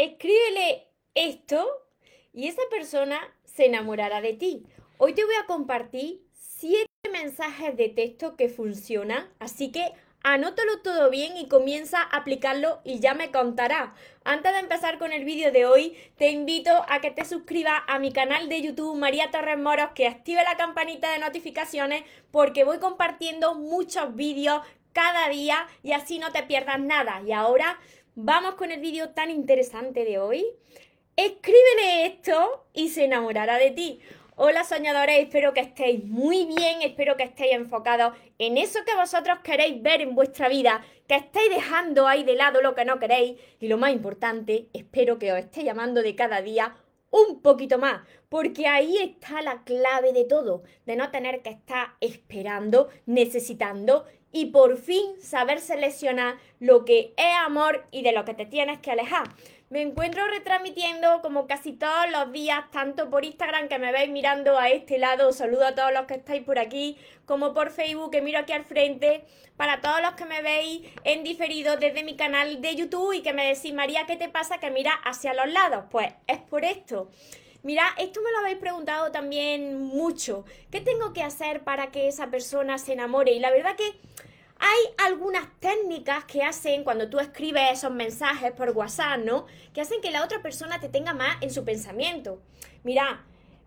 escríbele esto y esa persona se enamorará de ti. Hoy te voy a compartir siete mensajes de texto que funcionan, así que anótalo todo bien y comienza a aplicarlo y ya me contará. Antes de empezar con el vídeo de hoy, te invito a que te suscribas a mi canal de YouTube María Torres Moros, que active la campanita de notificaciones porque voy compartiendo muchos vídeos cada día y así no te pierdas nada. Y ahora vamos con el vídeo tan interesante de hoy. Escríbele esto y se enamorará de ti. Hola soñadores, espero que estéis muy bien, espero que estéis enfocados en eso que vosotros queréis ver en vuestra vida, que estéis dejando ahí de lado lo que no queréis y lo más importante, espero que os esté llamando de cada día un poquito más, porque ahí está la clave de todo, de no tener que estar esperando, necesitando y por fin saber seleccionar lo que es amor y de lo que te tienes que alejar. Me encuentro retransmitiendo como casi todos los días, tanto por Instagram que me veis mirando a este lado, saludo a todos los que estáis por aquí, como por Facebook que miro aquí al frente, para todos los que me veis en diferido desde mi canal de YouTube y que me decís, María, ¿qué te pasa que mira hacia los lados? Pues es por esto. Mira, esto me lo habéis preguntado también mucho. ¿Qué tengo que hacer para que esa persona se enamore? Y la verdad que hay algunas técnicas que hacen cuando tú escribes esos mensajes por WhatsApp, ¿no? Que hacen que la otra persona te tenga más en su pensamiento. Mira,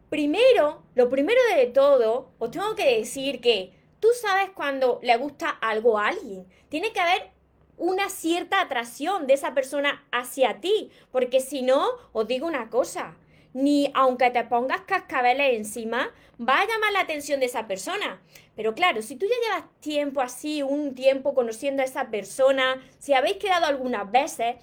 primero, lo primero de todo, os tengo que decir que tú sabes cuando le gusta algo a alguien. Tiene que haber una cierta atracción de esa persona hacia ti, porque si no, os digo una cosa, ni aunque te pongas cascabeles encima, va a llamar la atención de esa persona. Pero claro, si tú ya llevas tiempo así, un tiempo conociendo a esa persona, si habéis quedado algunas veces,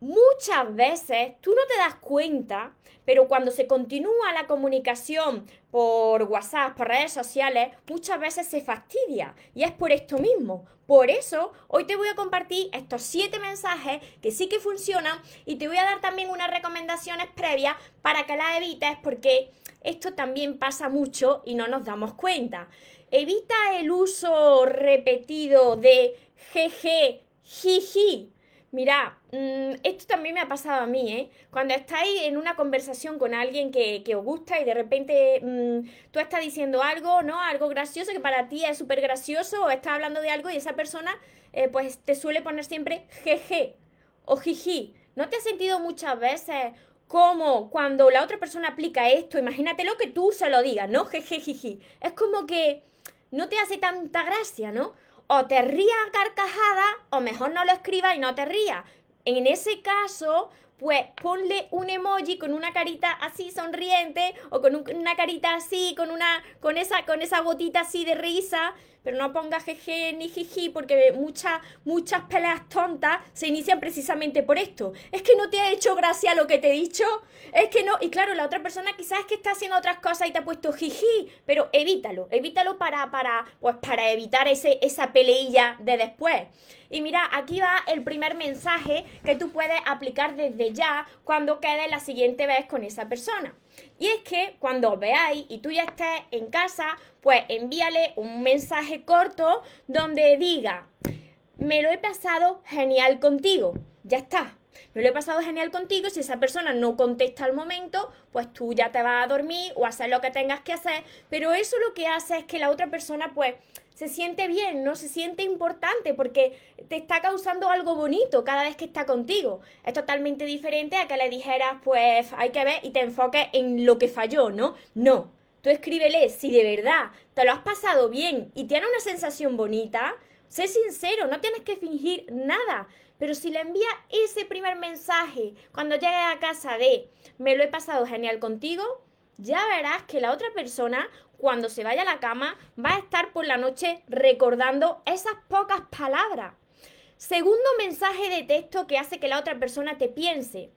muchas veces tú no te das cuenta, pero cuando se continúa la comunicación por WhatsApp, por redes sociales, muchas veces se fastidia. Y es por esto mismo. Por eso, hoy te voy a compartir estos siete mensajes que sí que funcionan y te voy a dar también unas recomendaciones previas para que las evites porque esto también pasa mucho y no nos damos cuenta. Evita el uso repetido de jeje, jiji. Mira, mm, esto también me ha pasado a mí, ¿eh? Cuando estáis en una conversación con alguien que, os gusta y de repente mm, tú estás diciendo algo, ¿no? Algo gracioso que para ti es súper gracioso o estás hablando de algo y esa persona eh, pues te suele poner siempre jeje o jiji. ¿No te has sentido muchas veces como cuando la otra persona aplica esto, imagínatelo que tú se lo digas, ¿no? Jejejiji. Es como que no te hace tanta gracia, ¿no? O te rías a carcajada, o mejor no lo escribas y no te rías. En ese caso, pues ponle un emoji con una carita así sonriente o con una carita así, con una con esa con esa gotita así de risa pero no ponga jeje ni jiji porque muchas, muchas peleas tontas se inician precisamente por esto. Es que no te ha hecho gracia lo que te he dicho, es que no, y claro, la otra persona quizás es que está haciendo otras cosas y te ha puesto jiji, pero evítalo, evítalo para, para, pues para evitar ese, esa peleilla de después. Y mira, aquí va el primer mensaje que tú puedes aplicar desde ya cuando quedes la siguiente vez con esa persona. Y es que cuando veáis y tú ya estés en casa, pues envíale un mensaje corto donde diga, me lo he pasado genial contigo. Ya está. Me lo he pasado genial contigo. Si esa persona no contesta al momento, pues tú ya te vas a dormir o hacer lo que tengas que hacer. Pero eso lo que hace es que la otra persona, pues, se siente bien, no se siente importante porque te está causando algo bonito cada vez que está contigo. Es totalmente diferente a que le dijeras, pues hay que ver y te enfoques en lo que falló, ¿no? No. Tú escríbele si de verdad te lo has pasado bien y tiene una sensación bonita, sé sincero, no tienes que fingir nada. Pero si le envía ese primer mensaje cuando llegue a casa de me lo he pasado genial contigo, ya verás que la otra persona cuando se vaya a la cama va a estar por la noche recordando esas pocas palabras. Segundo mensaje de texto que hace que la otra persona te piense.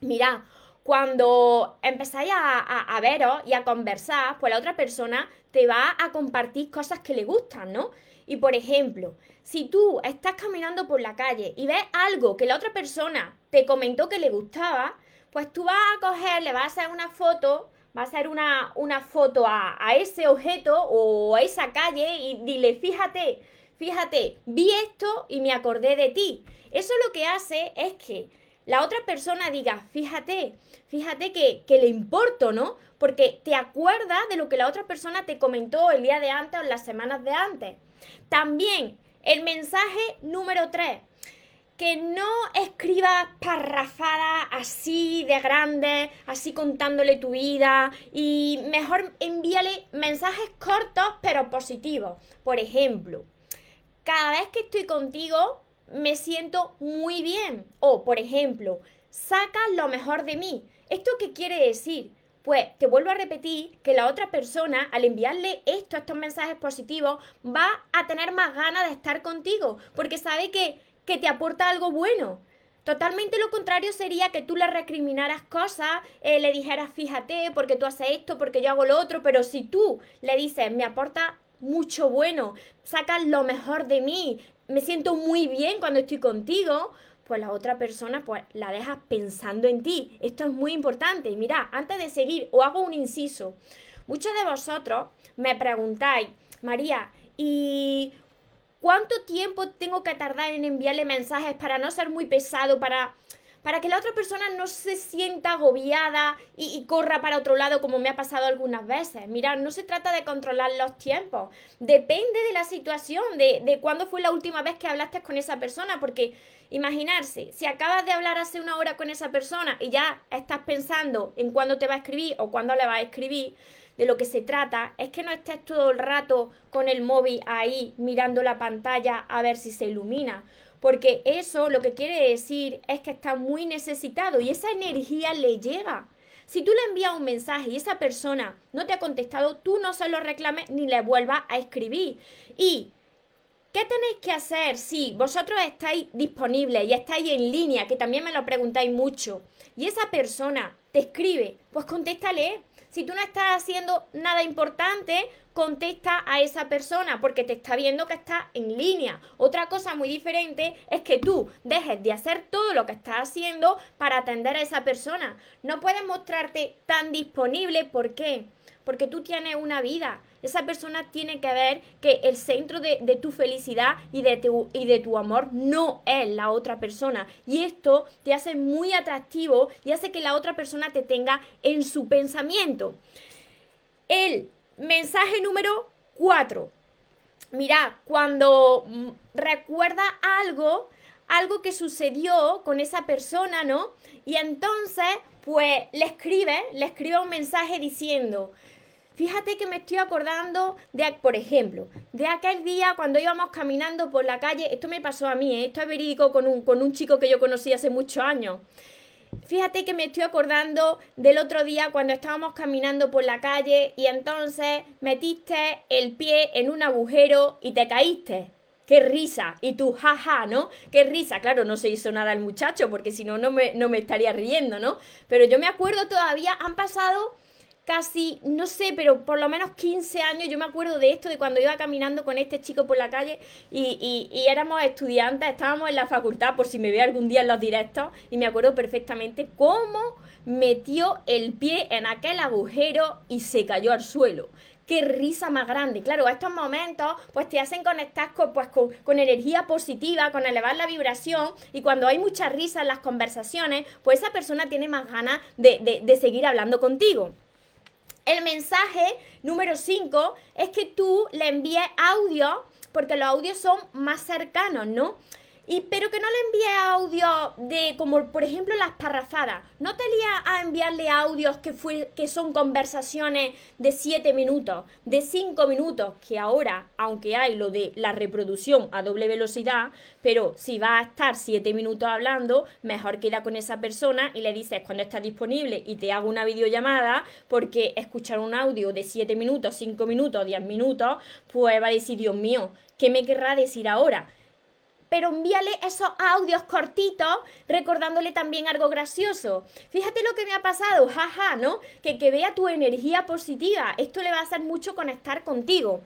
Mira, cuando empezáis a, a, a, veros y a conversar, pues la otra persona te va a compartir cosas que le gustan, ¿no? Y por ejemplo, si tú estás caminando por la calle y ves algo que la otra persona te comentó que le gustaba, pues tú vas a coger, le vas a hacer una foto va a hacer una, foto a, ese objeto o a esa calle y dile, fíjate, fíjate, vi esto y me acordé de ti. Eso lo que hace es que la otra persona diga, fíjate, fíjate que, que le importo, ¿no? Porque te acuerdas de lo que la otra persona te comentó el día de antes o las semanas de antes. También el mensaje número 3 que no escribas parrafadas así de grande, así contándole tu vida y mejor envíale mensajes cortos pero positivos. Por ejemplo, cada vez que estoy contigo me siento muy bien. O, por ejemplo, saca lo mejor de mí. ¿Esto qué quiere decir? Pues te vuelvo a repetir que la otra persona, al enviarle esto, estos mensajes positivos, va a tener más ganas de estar contigo, porque sabe que que te aporta algo bueno. Totalmente lo contrario sería que tú le recriminaras cosas, eh, le dijeras, fíjate, porque tú haces esto, porque yo hago lo otro, pero si tú le dices, me aporta mucho bueno, sacas lo mejor de mí, me siento muy bien cuando estoy contigo, pues la otra persona pues la dejas pensando en ti. Esto es muy importante. Mira, antes de seguir, os hago un inciso. Muchos de vosotros me preguntáis, María, ¿y ¿Cuánto tiempo tengo que tardar en enviarle mensajes para no ser muy pesado, para, para que la otra persona no se sienta agobiada y, corra para otro lado como me ha pasado algunas veces? Mira, no se trata de controlar los tiempos, depende de la situación, de, de cuándo fue la última vez que hablaste con esa persona, porque imaginarse, si acabas de hablar hace una hora con esa persona y ya estás pensando en cuándo te va a escribir o cuándo le va a escribir, de lo que se trata es que no estés todo el rato con el móvil ahí mirando la pantalla a ver si se ilumina. Porque eso lo que quiere decir es que está muy necesitado y esa energía le llega. Si tú le envías un mensaje y esa persona no te ha contestado, tú no se lo reclames ni le vuelvas a escribir. Y ¿Qué tenéis que hacer si vosotros estáis disponibles y estáis en línea, que también me lo preguntáis mucho, y esa persona te escribe? Pues contéstale. Si tú no estás haciendo nada importante, contesta a esa persona porque te está viendo que está en línea. Otra cosa muy diferente es que tú dejes de hacer todo lo que estás haciendo para atender a esa persona. No puedes mostrarte tan disponible. ¿Por qué? Porque tú tienes una vida. Esa persona tiene que ver que el centro de, tu felicidad y de tu, y de tu amor no es la otra persona. Y esto te hace muy atractivo y hace que la otra persona te tenga en su pensamiento. El mensaje número 4. Mira, cuando mm, recuerda algo, algo que sucedió con esa persona, ¿no? Y entonces, pues le escribe, le escribe un mensaje diciendo, Fíjate que me estoy acordando de, por ejemplo, de aquel día cuando íbamos caminando por la calle, esto me pasó a mí, ¿eh? esto es verídico con un, con un chico que yo conocí hace muchos años. Fíjate que me estoy acordando del otro día cuando estábamos caminando por la calle y entonces metiste el pie en un agujero y te caíste. ¡Qué risa! Y tú, jaja, ¿no? ¡Qué risa! Claro, no se hizo nada el muchacho porque si no, me, no me estaría riendo, ¿no? Pero yo me acuerdo todavía, han pasado casi, no sé, pero por lo menos 15 años, yo me acuerdo de esto, de cuando iba caminando con este chico por la calle y, y, éramos estudiantes, estábamos en la facultad, por si me ve algún día en los directos, y me acuerdo perfectamente cómo metió el pie en aquel agujero y se cayó al suelo qué risa más grande. Claro, estos momentos pues te hacen conectar con, pues, con, energía positiva, con elevar la vibración y cuando hay mucha risa en las conversaciones, pues esa persona tiene más ganas de, de seguir hablando contigo. El mensaje número 5 es que tú le envíes audio, porque los audios son más cercanos, ¿no? Y, pero que no le envíe audio de, como por ejemplo las parrafadas. No te lías a enviarle audios que, fue, que son conversaciones de 7 minutos, de 5 minutos, que ahora, aunque hay lo de la reproducción a doble velocidad, pero si va a estar 7 minutos hablando, mejor queda con esa persona y le dices cuando está disponible y te hago una videollamada, porque escuchar un audio de 7 minutos, 5 minutos, 10 minutos, pues va a decir, Dios mío, ¿qué me querrá decir ahora? Pero envíale esos audios cortitos recordándole también algo gracioso. Fíjate lo que me ha pasado, jaja, ¿no? Que, que vea tu energía positiva. Esto le va a hacer mucho conectar contigo.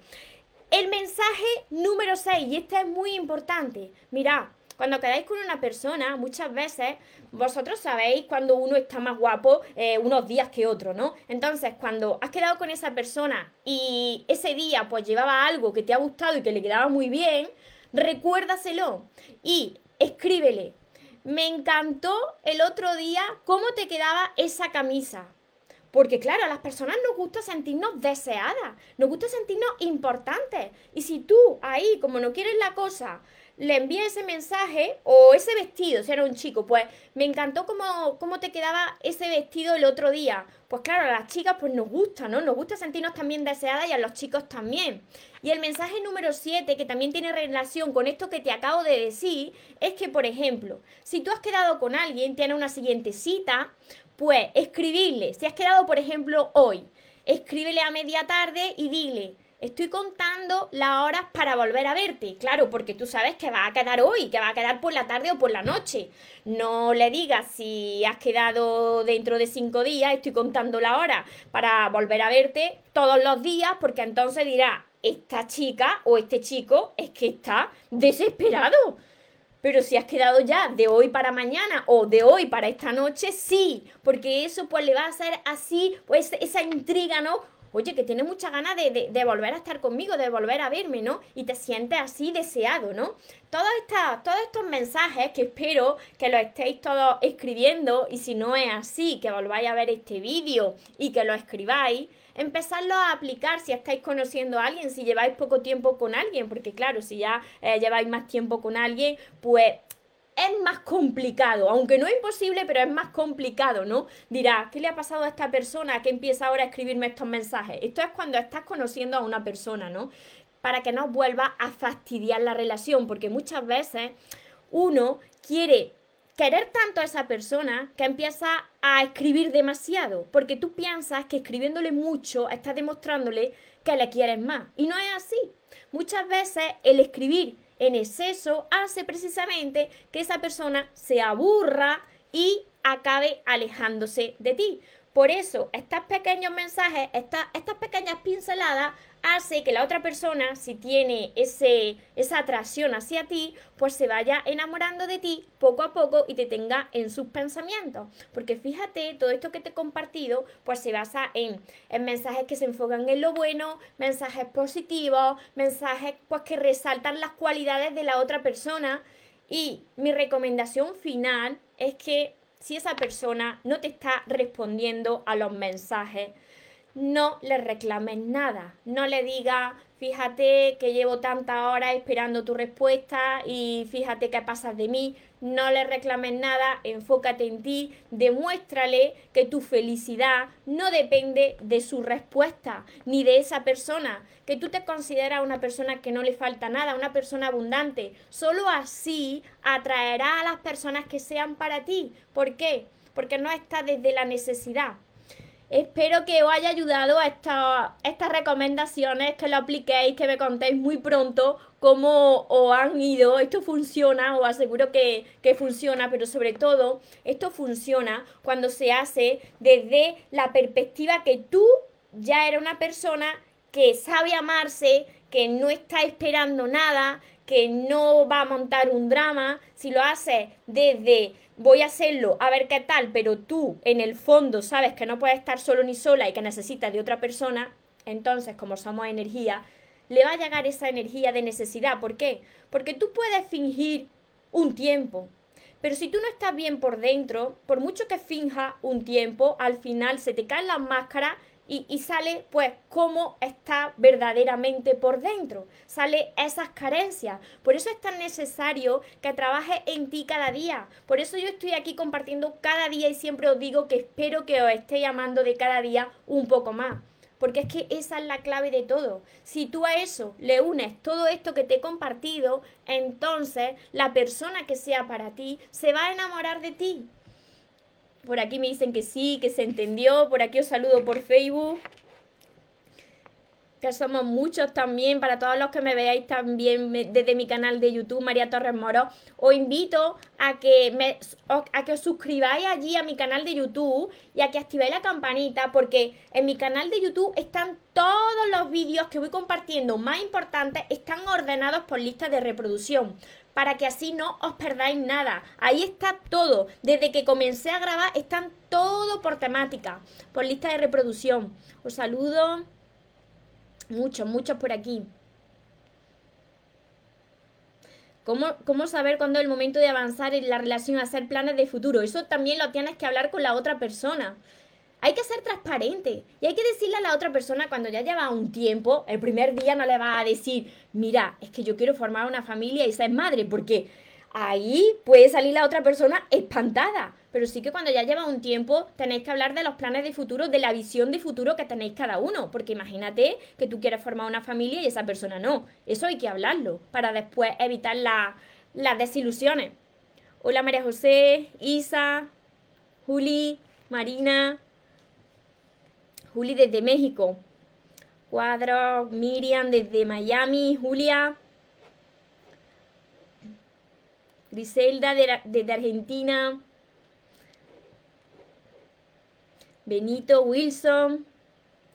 El mensaje número 6, y este es muy importante. Mira, cuando quedáis con una persona, muchas veces vosotros sabéis cuando uno está más guapo eh, unos días que otro, ¿no? Entonces, cuando has quedado con esa persona y ese día pues llevaba algo que te ha gustado y que le quedaba muy bien, recuérdaselo y escríbele. me encantó el otro día cómo te quedaba esa camisa. Porque claro, a las personas nos gusta sentirnos deseadas, nos gusta sentirnos importantes. Y si tú ahí, como no quieres la cosa, le envía ese mensaje o ese vestido, si era un chico, pues me encantó cómo, cómo te quedaba ese vestido el otro día. Pues claro, a las chicas pues nos gusta, ¿no? Nos gusta sentirnos también deseadas y a los chicos también. Y el mensaje número 7, que también tiene relación con esto que te acabo de decir, es que, por ejemplo, si tú has quedado con alguien, tiene una siguiente cita, pues escribirle, si has quedado, por ejemplo, hoy, escríbele a media tarde y dile, estoy contando las horas para volver a verte. Claro, porque tú sabes que va a quedar hoy, que va a quedar por la tarde o por la noche. No le digas si has quedado dentro de cinco días, estoy contando la hora para volver a verte todos los días, porque entonces dirá, esta chica o este chico es que está desesperado. Pero si has quedado ya de hoy para mañana o de hoy para esta noche, sí, porque eso pues le va a hacer así, pues esa intriga, ¿no? Oye, que tiene mucha ganas de, volver a estar conmigo, de volver a verme, ¿no? Y te sientes así deseado, ¿no? Todos, estos mensajes que espero que los estéis todos escribiendo y si no es así, que volváis a ver este vídeo y que lo escribáis, empezarlo a aplicar si estáis conociendo a alguien, si lleváis poco tiempo con alguien, porque claro, si ya eh, lleváis más tiempo con alguien, pues es más complicado, aunque no es imposible, pero es más complicado, ¿no? Dirá, ¿qué le ha pasado a esta persona que empieza ahora a escribirme estos mensajes? Esto es cuando estás conociendo a una persona, ¿no? Para que no vuelva a fastidiar la relación, porque muchas veces uno quiere querer tanto a esa persona que empieza a escribir demasiado, porque tú piensas que escribiéndole mucho estás demostrándole que le quieres más. Y no es así. Muchas veces el escribir en exceso hace precisamente que esa persona se aburra y acabe alejándose de ti. Por eso, estos pequeños mensajes, estas, estas pequeñas pinceladas hace que la otra persona, si tiene ese, esa atracción hacia ti, pues se vaya enamorando de ti poco a poco y te tenga en sus pensamientos. Porque fíjate, todo esto que te he compartido, pues se basa en, en mensajes que se enfocan en lo bueno, mensajes positivos, mensajes pues que resaltan las cualidades de la otra persona. Y mi recomendación final es que si esa persona no te está respondiendo a los mensajes, no le reclames nada. No le digas, fíjate que llevo tantas horas esperando tu respuesta y fíjate qué pasas de mí. No le reclames nada, enfócate en ti, demuéstrale que tu felicidad no depende de su respuesta ni de esa persona, que tú te consideras una persona que no le falta nada, una persona abundante. Solo así atraerá a las personas que sean para ti. ¿Por qué? Porque no está desde la necesidad, Espero que os haya ayudado a estas recomendaciones, que lo apliquéis, que me contéis muy pronto cómo os han ido. Esto funciona, os aseguro que, que funciona, pero sobre todo esto funciona cuando se hace desde la perspectiva que tú ya eres una persona que sabe amarse, que no está esperando nada, que no va a montar un drama. Si lo haces desde voy a hacerlo, a ver qué tal, pero tú en el fondo sabes que no puedes estar solo ni sola y que necesitas de otra persona, entonces como somos energía, le va a llegar esa energía de necesidad. ¿Por qué? Porque tú puedes fingir un tiempo, pero si tú no estás bien por dentro, por mucho que finja un tiempo, al final se te caen las máscaras y, sale pues cómo está verdaderamente por dentro, sale esas carencias. Por eso es tan necesario que trabajes en ti cada día. Por eso yo estoy aquí compartiendo cada día y siempre os digo que espero que os esté llamando de cada día un poco más. Porque es que esa es la clave de todo. Si tú a eso le unes todo esto que te he compartido, entonces la persona que sea para ti se va a enamorar de ti. Por aquí me dicen que sí, que se entendió. Por aquí os saludo por Facebook. Que somos muchos también. Para todos los que me veáis también desde mi canal de YouTube, María Torres Moro, os invito a que, me, a que os suscribáis allí a mi canal de YouTube y a que activéis la campanita porque en mi canal de YouTube están todos los vídeos que voy compartiendo más importantes, están ordenados por lista de reproducción para que así no os perdáis nada. Ahí está todo. Desde que comencé a grabar están todo por temática, por lista de reproducción. Os saludo. Muchos, muchos por aquí. ¿Cómo, ¿Cómo saber cuándo es el momento de avanzar en la relación, hacer planes de futuro? Eso también lo tienes que hablar con la otra persona. Hay que ser transparente y hay que decirle a la otra persona cuando ya lleva un tiempo, el primer día no le va a decir, mira, es que yo quiero formar una familia y ser madre, porque ahí puede salir la otra persona espantada. Pero sí que cuando ya lleva un tiempo tenéis que hablar de los planes de futuro, de la visión de futuro que tenéis cada uno. Porque imagínate que tú quieres formar una familia y esa persona no. Eso hay que hablarlo para después evitar las desilusiones. Hola María José, Isa, Juli, Marina, Juli desde México. Cuadro, Miriam desde Miami, Julia. Griselda desde Argentina. Benito Wilson.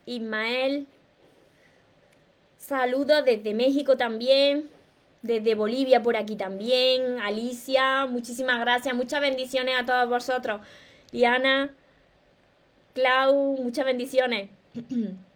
Ismael. Saludos desde México también. Desde Bolivia por aquí también. Alicia, muchísimas gracias. Muchas bendiciones a todos vosotros. Diana. Clau, muchas bendiciones.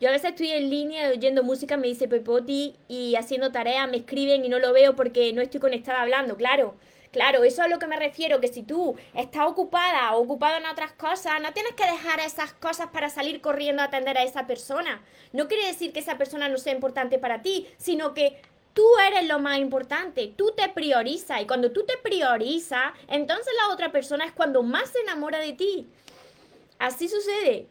Yo a veces estoy en línea oyendo música, me dice Pepoti, y haciendo tareas, me escriben y no lo veo porque no estoy conectada hablando, claro. Claro, eso es a lo que me refiero, que si tú estás ocupada o ocupado en otras cosas, no tienes que dejar esas cosas para salir corriendo a atender a esa persona. No quiere decir que esa persona no sea importante para ti, sino que Tú eres lo más importante, tú te priorizas y cuando tú te priorizas, entonces la otra persona es cuando más se enamora de ti. Así sucede,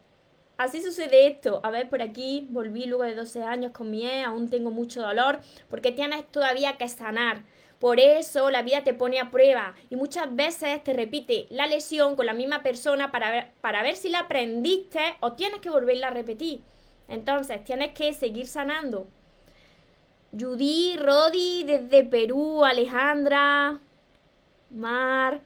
así sucede esto. A ver, por aquí volví luego de 12 años con mi ex, aún tengo mucho dolor porque tienes todavía que sanar. Por eso la vida te pone a prueba y muchas veces te repite la lesión con la misma persona para ver, para ver si la aprendiste o tienes que volverla a repetir. Entonces tienes que seguir sanando. Judy, Rodi desde Perú, Alejandra, Mar,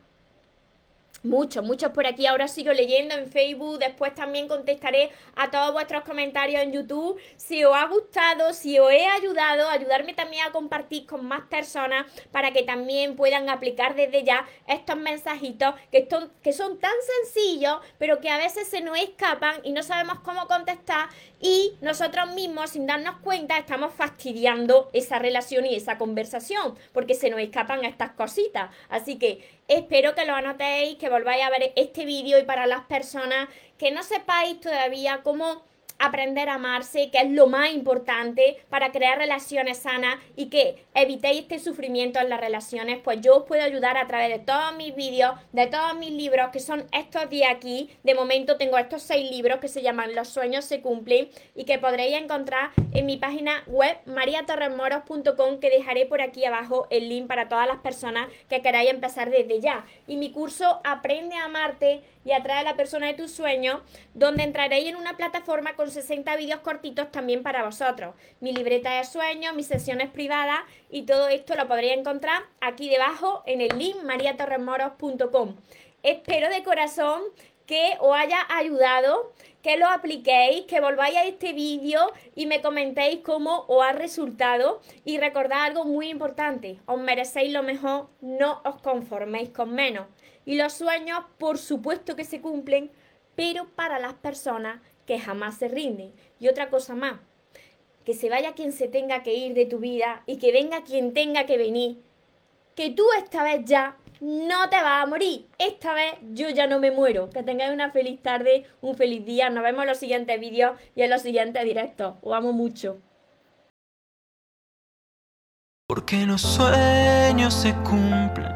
Muchos, muchos por aquí. Ahora sigo leyendo en Facebook. Después también contestaré a todos vuestros comentarios en YouTube. Si os ha gustado, si os he ayudado, ayudarme también a compartir con más personas para que también puedan aplicar desde ya estos mensajitos que, que son tan sencillos, pero que a veces se nos escapan y no sabemos cómo contestar. Y nosotros mismos, sin darnos cuenta, estamos fastidiando esa relación y esa conversación porque se nos escapan estas cositas. Así que Espero que lo anotéis, que volváis a ver este vídeo y para las personas que no sepáis todavía cómo aprender a amarse, que es lo más importante para crear relaciones sanas y que evitéis este sufrimiento en las relaciones, pues yo os puedo ayudar a través de todos mis vídeos, de todos mis libros, que son estos de aquí. De momento tengo estos seis libros que se llaman Los sueños se cumplen y que podréis encontrar en mi página web mariatorremoros.com que dejaré por aquí abajo el link para todas las personas que queráis empezar desde ya. Y mi curso Aprende a amarte y atrae a la persona de tus sueños, donde entraréis en una plataforma con 60 vídeos cortitos también para vosotros. Mi libreta de sueños, mis sesiones privadas y todo esto lo podréis encontrar aquí debajo en el link mariatorremoros.com. Espero de corazón que os haya ayudado, que lo apliquéis, que volváis a este vídeo y me comentéis cómo os ha resultado. Y recordad algo muy importante, os merecéis lo mejor, no os conforméis con menos. Y los sueños, por supuesto que se cumplen, pero para las personas que jamás se rinden. Y otra cosa más, que se vaya quien se tenga que ir de tu vida y que venga quien tenga que venir. Que tú esta vez ya no te vas a morir. Esta vez yo ya no me muero. Que tengáis una feliz tarde, un feliz día. Nos vemos en los siguientes vídeos y en los siguientes directos. Os amo mucho. Porque los sueños se cumplen